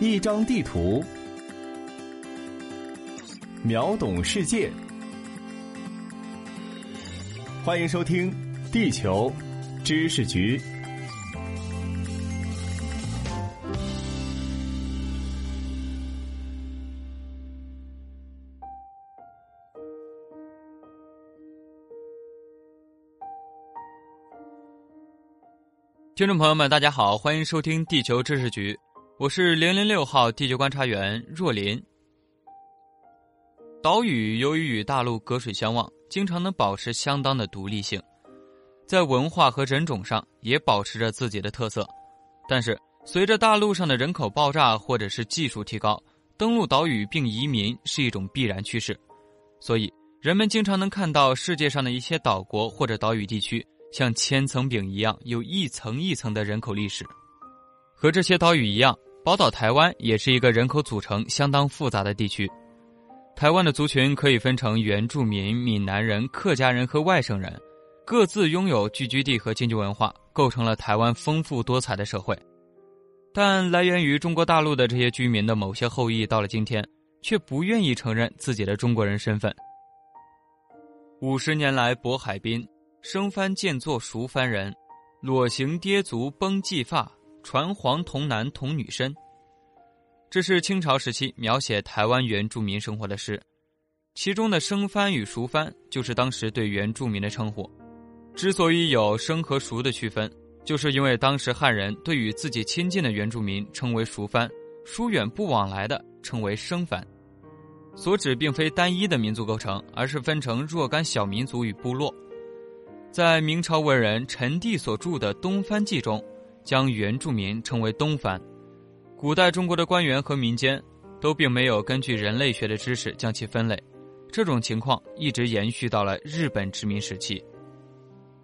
一张地图，秒懂世界。欢迎收听《地球知识局》。听众朋友们，大家好，欢迎收听《地球知识局》，我是零零六号地球观察员若琳。岛屿由于与大陆隔水相望，经常能保持相当的独立性，在文化和人种上也保持着自己的特色。但是，随着大陆上的人口爆炸或者是技术提高，登陆岛屿并移民是一种必然趋势。所以，人们经常能看到世界上的一些岛国或者岛屿地区。像千层饼一样，有一层一层的人口历史。和这些岛屿一样，宝岛台湾也是一个人口组成相当复杂的地区。台湾的族群可以分成原住民、闽南人、客家人和外省人，各自拥有聚居地和经济文化，构成了台湾丰富多彩的社会。但来源于中国大陆的这些居民的某些后裔，到了今天，却不愿意承认自己的中国人身份。五十年来，渤海滨。生番见作熟番人，裸行跌足崩髻发，传黄童男童女身。这是清朝时期描写台湾原住民生活的诗，其中的生番与熟番就是当时对原住民的称呼。之所以有生和熟的区分，就是因为当时汉人对与自己亲近的原住民称为熟番，疏远不往来的称为生番。所指并非单一的民族构成，而是分成若干小民族与部落。在明朝文人陈第所著的《东番记》中，将原住民称为东番。古代中国的官员和民间都并没有根据人类学的知识将其分类，这种情况一直延续到了日本殖民时期。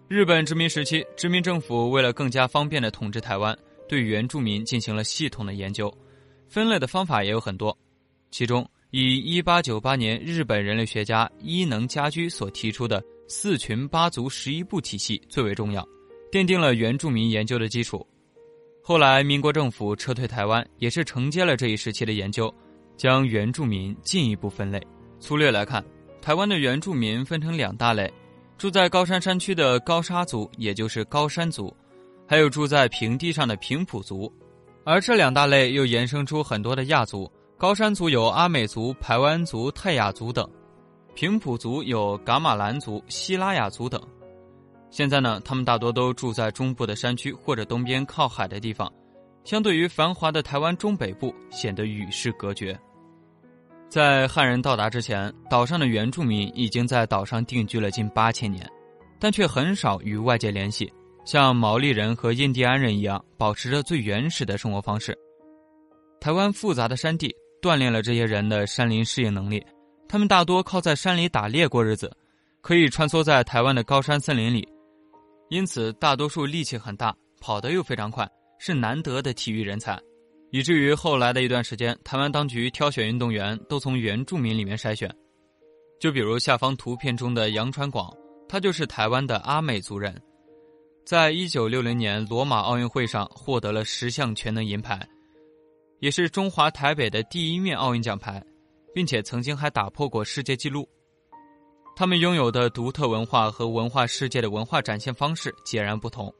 日本殖民时期，殖民政府为了更加方便的统治台湾，对原住民进行了系统的研究，分类的方法也有很多，其中以1898年日本人类学家伊能家居所提出的。四群八族十一部体系最为重要，奠定了原住民研究的基础。后来，民国政府撤退台湾，也是承接了这一时期的研究，将原住民进一步分类。粗略来看，台湾的原住民分成两大类：住在高山山区的高沙族，也就是高山族；还有住在平地上的平埔族。而这两大类又衍生出很多的亚族。高山族有阿美族、排湾族、泰雅族等。平埔族有噶玛兰族、西拉雅族等，现在呢，他们大多都住在中部的山区或者东边靠海的地方，相对于繁华的台湾中北部，显得与世隔绝。在汉人到达之前，岛上的原住民已经在岛上定居了近八千年，但却很少与外界联系，像毛利人和印第安人一样，保持着最原始的生活方式。台湾复杂的山地锻炼了这些人的山林适应能力。他们大多靠在山里打猎过日子，可以穿梭在台湾的高山森林里，因此大多数力气很大，跑得又非常快，是难得的体育人才。以至于后来的一段时间，台湾当局挑选运动员都从原住民里面筛选。就比如下方图片中的杨传广，他就是台湾的阿美族人，在一九六零年罗马奥运会上获得了十项全能银牌，也是中华台北的第一面奥运奖牌。并且曾经还打破过世界纪录。他们拥有的独特文化和文化世界的文化展现方式截然不同。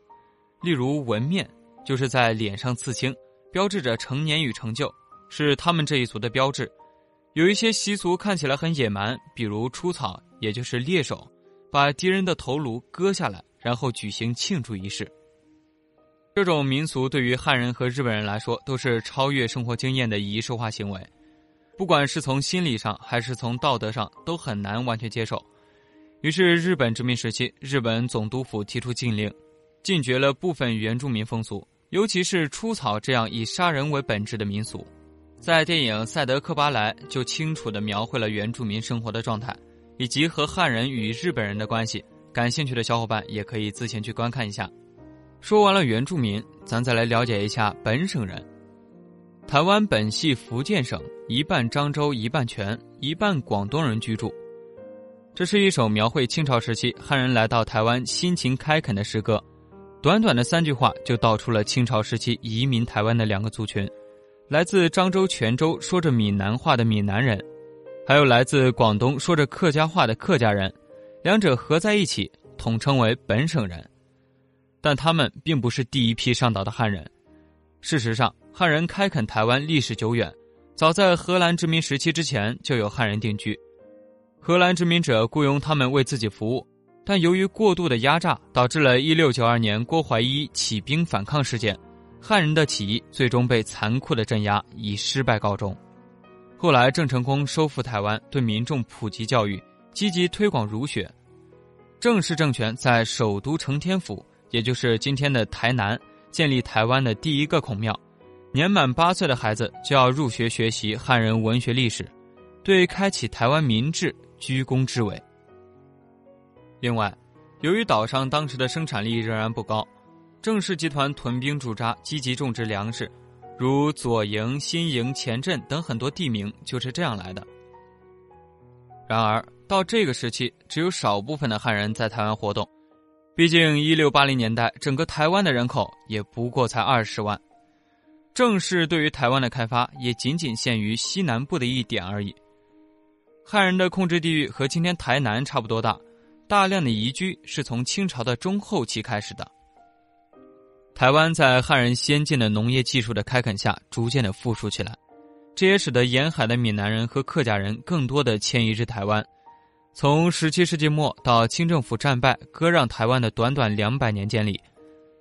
例如纹面，就是在脸上刺青，标志着成年与成就，是他们这一族的标志。有一些习俗看起来很野蛮，比如出草，也就是猎手，把敌人的头颅割下来，然后举行庆祝仪式。这种民俗对于汉人和日本人来说，都是超越生活经验的仪式化行为。不管是从心理上还是从道德上，都很难完全接受。于是，日本殖民时期，日本总督府提出禁令，禁绝了部分原住民风俗，尤其是出草这样以杀人为本质的民俗。在电影《赛德克巴莱》就清楚地描绘了原住民生活的状态，以及和汉人与日本人的关系。感兴趣的小伙伴也可以自行去观看一下。说完了原住民，咱再来了解一下本省人。台湾本系福建省，一半漳州，一半泉，一半广东人居住。这是一首描绘清朝时期汉人来到台湾辛勤开垦的诗歌。短短的三句话就道出了清朝时期移民台湾的两个族群，来自漳州、泉州说着闽南话的闽南人，还有来自广东说着客家话的客家人，两者合在一起，统称为本省人。但他们并不是第一批上岛的汉人。事实上，汉人开垦台湾历史久远，早在荷兰殖民时期之前就有汉人定居。荷兰殖民者雇佣他们为自己服务，但由于过度的压榨，导致了1692年郭怀一起兵反抗事件，汉人的起义最终被残酷的镇压，以失败告终。后来，郑成功收复台湾，对民众普及教育，积极推广儒学。郑氏政权在首都承天府，也就是今天的台南，建立台湾的第一个孔庙。年满八岁的孩子就要入学学习汉人文学历史，对开启台湾民智。居功至伟。另外，由于岛上当时的生产力仍然不高，郑氏集团屯兵驻扎，积极种植粮食，如左营、新营、前镇等很多地名就是这样来的。然而，到这个时期，只有少部分的汉人在台湾活动，毕竟一六八零年代整个台湾的人口也不过才二十万，郑氏对于台湾的开发也仅仅限于西南部的一点而已。汉人的控制地域和今天台南差不多大，大量的移居是从清朝的中后期开始的。台湾在汉人先进的农业技术的开垦下，逐渐的富庶起来，这也使得沿海的闽南人和客家人更多的迁移至台湾。从十七世纪末到清政府战败割让台湾的短短两百年间里，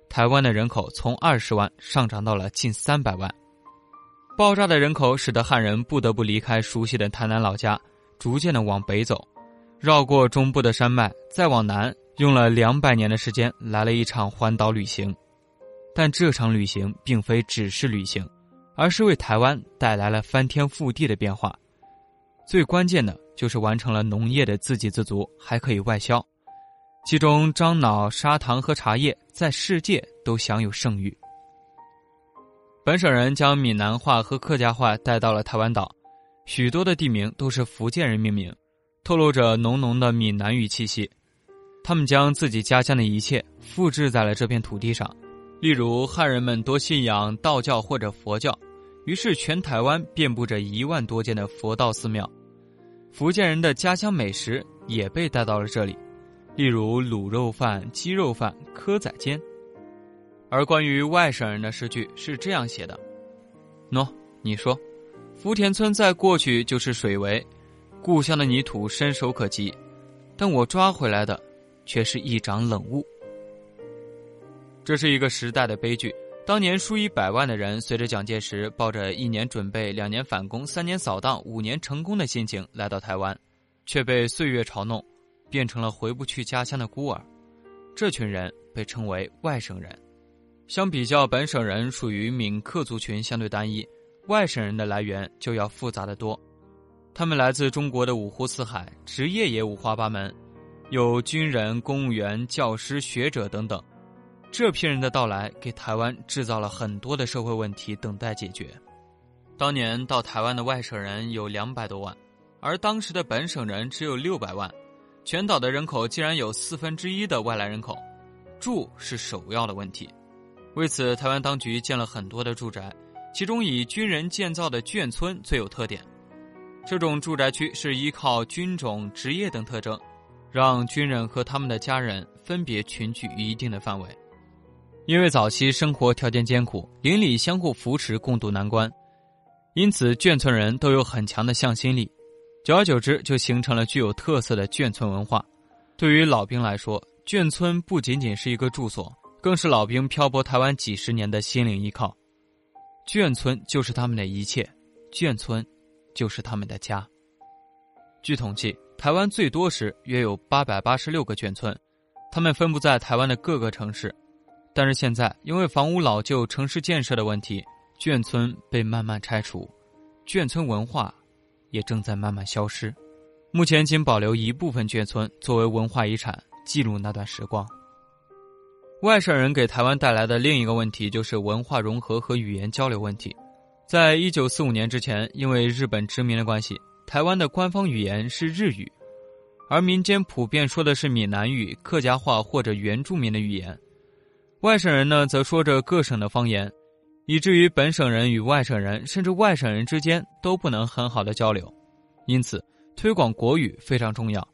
台湾的人口从二十万上涨到了近三百万。爆炸的人口使得汉人不得不离开熟悉的台南老家。逐渐的往北走，绕过中部的山脉，再往南，用了两百年的时间，来了一场环岛旅行。但这场旅行并非只是旅行，而是为台湾带来了翻天覆地的变化。最关键的就是完成了农业的自给自足，还可以外销。其中，樟脑、砂糖和茶叶在世界都享有盛誉。本省人将闽南话和客家话带到了台湾岛。许多的地名都是福建人命名，透露着浓浓的闽南语气息。他们将自己家乡的一切复制在了这片土地上。例如，汉人们多信仰道教或者佛教，于是全台湾遍布着一万多间的佛道寺庙。福建人的家乡美食也被带到了这里，例如卤肉饭、鸡肉饭、蚵仔煎。而关于外省人的诗句是这样写的：“喏，你说。”福田村在过去就是水围，故乡的泥土伸手可及，但我抓回来的，却是一掌冷雾。这是一个时代的悲剧。当年数以百万的人随着蒋介石抱着一年准备、两年反攻、三年扫荡、五年成功的心情来到台湾，却被岁月嘲弄，变成了回不去家乡的孤儿。这群人被称为外省人。相比较本省人，属于闽客族群，相对单一。外省人的来源就要复杂的多，他们来自中国的五湖四海，职业也五花八门，有军人、公务员、教师、学者等等。这批人的到来给台湾制造了很多的社会问题等待解决。当年到台湾的外省人有两百多万，而当时的本省人只有六百万，全岛的人口竟然有四分之一的外来人口，住是首要的问题。为此，台湾当局建了很多的住宅。其中以军人建造的眷村最有特点，这种住宅区是依靠军种、职业等特征，让军人和他们的家人分别群聚于一定的范围。因为早期生活条件艰苦，邻里相互扶持，共度难关，因此眷村人都有很强的向心力。久而久之，就形成了具有特色的眷村文化。对于老兵来说，眷村不仅仅是一个住所，更是老兵漂泊台湾几十年的心灵依靠。眷村就是他们的一切，眷村就是他们的家。据统计，台湾最多时约有八百八十六个眷村，他们分布在台湾的各个城市。但是现在，因为房屋老旧、城市建设的问题，眷村被慢慢拆除，眷村文化也正在慢慢消失。目前仅保留一部分眷村作为文化遗产，记录那段时光。外省人给台湾带来的另一个问题就是文化融合和语言交流问题。在一九四五年之前，因为日本殖民的关系，台湾的官方语言是日语，而民间普遍说的是闽南语、客家话或者原住民的语言。外省人呢，则说着各省的方言，以至于本省人与外省人，甚至外省人之间都不能很好的交流。因此，推广国语非常重要。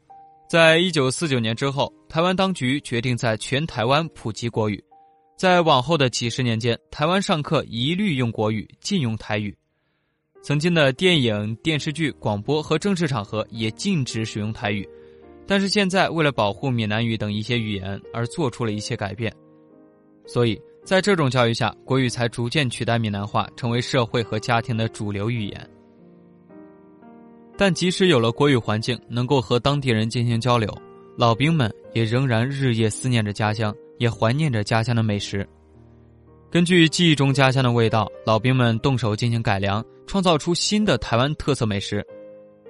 在一九四九年之后，台湾当局决定在全台湾普及国语。在往后的几十年间，台湾上课一律用国语，禁用台语。曾经的电影、电视剧、广播和正式场合也禁止使用台语。但是现在，为了保护闽南语等一些语言而做出了一些改变。所以，在这种教育下，国语才逐渐取代闽南话，成为社会和家庭的主流语言。但即使有了国语环境，能够和当地人进行交流，老兵们也仍然日夜思念着家乡，也怀念着家乡的美食。根据记忆中家乡的味道，老兵们动手进行改良，创造出新的台湾特色美食。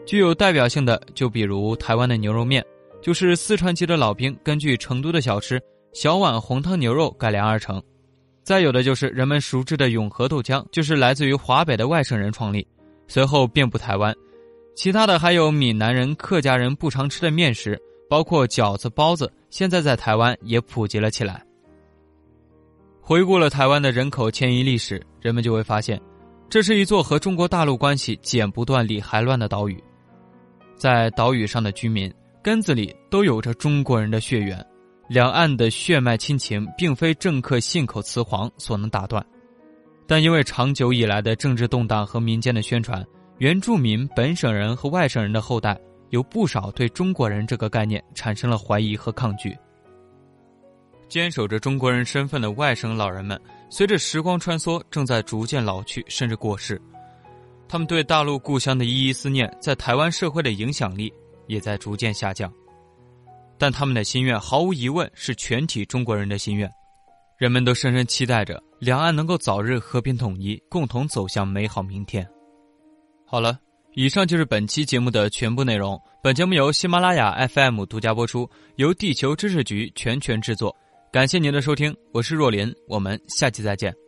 具有代表性的，就比如台湾的牛肉面，就是四川籍的老兵根据成都的小吃小碗红汤牛肉改良而成。再有的就是人们熟知的永和豆浆，就是来自于华北的外省人创立，随后遍布台湾。其他的还有闽南人、客家人不常吃的面食，包括饺子、包子，现在在台湾也普及了起来。回顾了台湾的人口迁移历史，人们就会发现，这是一座和中国大陆关系剪不断、理还乱的岛屿。在岛屿上的居民根子里都有着中国人的血缘，两岸的血脉亲情并非政客信口雌黄所能打断，但因为长久以来的政治动荡和民间的宣传。原住民、本省人和外省人的后代有不少对中国人这个概念产生了怀疑和抗拒。坚守着中国人身份的外省老人们，随着时光穿梭，正在逐渐老去，甚至过世。他们对大陆故乡的依依思念，在台湾社会的影响力也在逐渐下降。但他们的心愿，毫无疑问是全体中国人的心愿。人们都深深期待着两岸能够早日和平统一，共同走向美好明天。好了，以上就是本期节目的全部内容。本节目由喜马拉雅 FM 独家播出，由地球知识局全权制作。感谢您的收听，我是若琳，我们下期再见。